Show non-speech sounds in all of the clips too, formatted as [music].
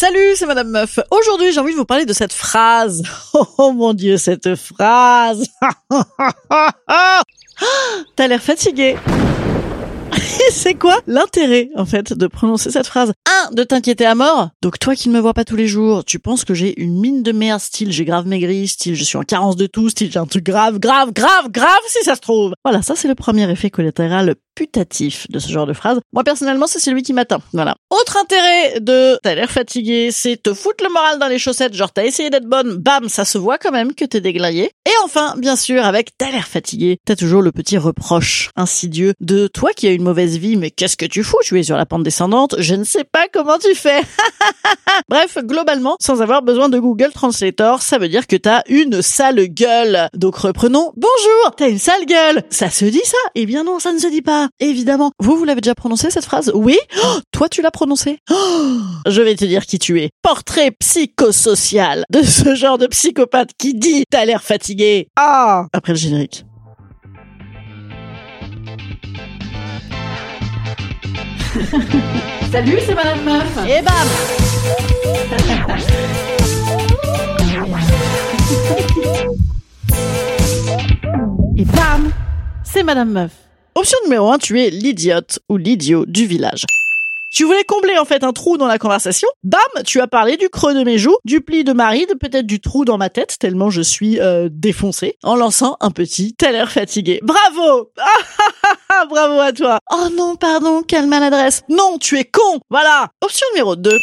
Salut, c'est Madame Meuf. Aujourd'hui, j'ai envie de vous parler de cette phrase. [laughs] Oh, oh mon dieu, cette phrase. [laughs] T'as l'air fatigué. [laughs] c'est quoi l'intérêt, en fait, de prononcer cette phrase? Un, de t'inquiéter à mort. Donc toi qui ne me vois pas tous les jours, tu penses que j'ai une mine de merde, style j'ai grave maigri, style je suis en carence de tout, style j'ai un truc grave, grave, grave, grave si ça se trouve. Voilà, ça c'est le premier effet collatéral putatif de ce genre de phrase. Moi personnellement, c'est celui qui m'atteint. Voilà. Autre intérêt de t'as l'air fatigué, c'est te foutre le moral dans les chaussettes, genre t'as essayé d'être bonne, bam, ça se voit quand même que t'es déglingué. Et enfin, bien sûr, avec t'as l'air fatigué, t'as toujours le petit reproche insidieux de toi qui as une mauvaise vie, mais qu'est-ce que tu fous? Tu es sur la pente descendante, je ne sais pas comment tu fais. [laughs] Bref, globalement, sans avoir besoin de Google Translator, ça veut dire que t'as une sale gueule. Donc reprenons, bonjour, t'as une sale gueule. Ça se dit ça? Eh bien non, ça ne se dit pas. Évidemment. Vous, vous l'avez déjà prononcé cette phrase? Oui Oh, Toi, tu l'as prononcé? Oh Je vais te dire qui tu es. Portrait psychosocial de ce genre de psychopathe qui dit t'as l'air fatigué. Ah Après le générique. [laughs] Salut, c'est Madame Meuf. Et bam [laughs] Et bam C'est Madame Meuf. Option numéro 1, tu es l'idiote ou l'idiot du village. Tu voulais combler en fait un trou dans la conversation. Bam, tu as parlé du creux de mes joues, du pli de ma ride, peut-être du trou dans ma tête tellement je suis euh, défoncé, en lançant un petit l'air fatigué. Bravo [laughs] Ah, Bravo à toi Oh non, pardon, quelle maladresse Non, tu es con Voilà Option numéro 2.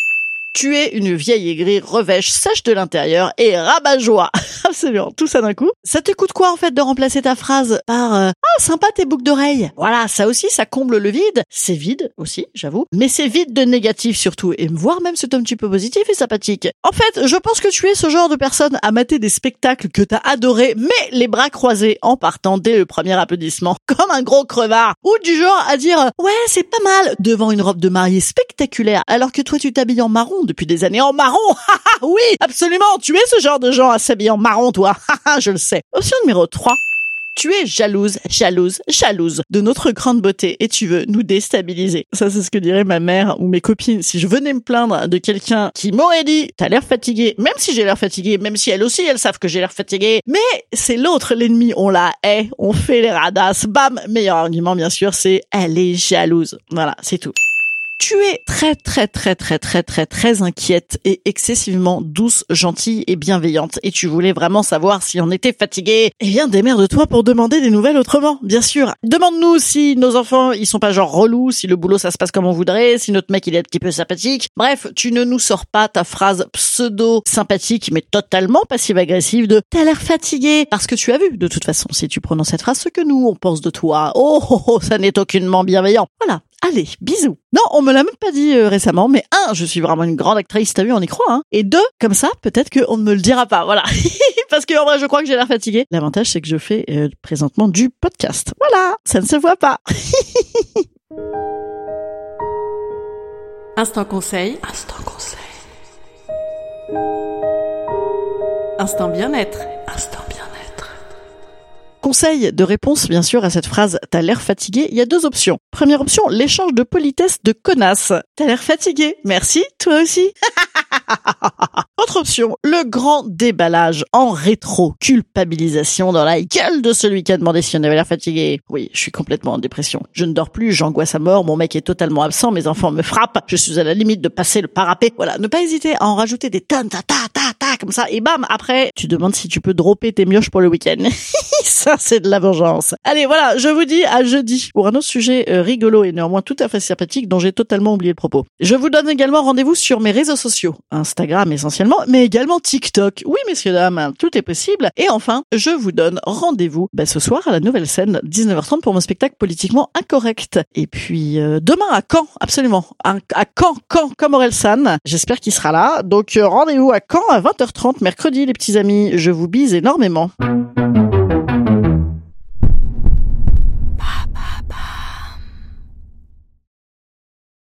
Tu es une vieille aigrie revêche sèche de l'intérieur et rabat-joie. [laughs] Absolument, tout ça d'un coup. Ça te coûte quoi en fait de remplacer ta phrase par euh, ah sympa tes boucles d'oreilles. Voilà, ça aussi ça comble le vide. C'est vide aussi, j'avoue, mais c'est vide de négatif surtout et voire même c'est un petit peu positif et sympathique. En fait, je pense que tu es ce genre de personne à mater des spectacles que t'as adoré, mais les bras croisés en partant dès le premier applaudissement, [laughs] comme un gros crevard, ou du genre à dire ouais c'est pas mal devant une robe de mariée spectaculaire, alors que toi tu t'habilles en marron depuis des années en marron. [laughs] oui, absolument, tu es ce genre de gens à s'habiller en marron, toi. [laughs] je le sais. Option numéro 3. Tu es jalouse, jalouse, jalouse de notre grande beauté et tu veux nous déstabiliser. Ça, c'est ce que dirait ma mère ou mes copines si je venais me plaindre de quelqu'un qui m'aurait dit t'as l'air fatigué, même si j'ai l'air fatigué, même si elles aussi elles savent que j'ai l'air fatigué. Mais c'est l'autre l'ennemi, on la hait, on fait les radasses, bam. Meilleur argument bien sûr, c'est elle est jalouse. Voilà, c'est tout. Tu es très très très très très très très inquiète et excessivement douce, gentille et bienveillante et tu voulais vraiment savoir si on était fatigué. Eh bien, démerde-toi pour demander des nouvelles autrement, bien sûr. Demande-nous si nos enfants, ils sont pas genre relous, si le boulot ça se passe comme on voudrait, si notre mec il est un petit peu sympathique. Bref, tu ne nous sors pas ta phrase pseudo sympathique mais totalement passive-agressive de t'as l'air fatigué parce que tu as vu de toute façon si tu prononces cette phrase ce que nous on pense de toi. Oh, oh, oh ça n'est aucunement bienveillant. Voilà. Allez, bisous. Non, on me l'a même pas dit euh, récemment, mais un, je suis vraiment une grande actrice, t'as vu, on y croit, hein. Et deux, comme ça, peut-être qu'on ne me le dira pas, voilà. [laughs] Parce que en vrai, je crois que j'ai l'air fatiguée. L'avantage, c'est que je fais euh, présentement du podcast. Voilà, ça ne se voit pas. [laughs] Instant conseil. Instant conseil. Instant bien-être. Instant bien-être. Conseil de réponse, bien sûr, à cette phrase « t'as l'air fatigué », il y a deux options. Première option, l'échange de politesse de connasse. T'as l'air fatigué. Merci, toi aussi. [laughs] Autre option, le grand déballage en rétro, culpabilisation dans la gueule de celui qui a demandé si on avait l'air fatigué. Oui, je suis complètement en dépression. Je ne dors plus, j'angoisse à mort, mon mec est totalement absent, mes enfants me frappent, je suis à la limite de passer le parapet. Voilà, ne pas hésiter à en rajouter des tonnes, ta ta ta ta, comme ça, et bam, après, tu demandes si tu peux dropper tes mioches pour le week-end. [laughs] ça, [laughs] c'est de la vengeance. Allez, voilà, je vous dis à jeudi pour un autre sujet euh, rigolo et néanmoins tout à fait sympathique dont j'ai totalement oublié le propos. Je vous donne également rendez-vous sur mes réseaux sociaux, Instagram essentiellement, mais également TikTok. Oui, messieurs, dames, tout est possible. Et enfin, je vous donne rendez-vous bah, ce soir à la nouvelle scène, 19h30 pour mon spectacle politiquement incorrect. Et puis euh, demain à Caen, absolument. À, à Caen, Caen, comme Orelsan. J'espère qu'il sera là. Donc euh, rendez-vous à Caen à 20h30 mercredi, les petits amis. Je vous bise énormément.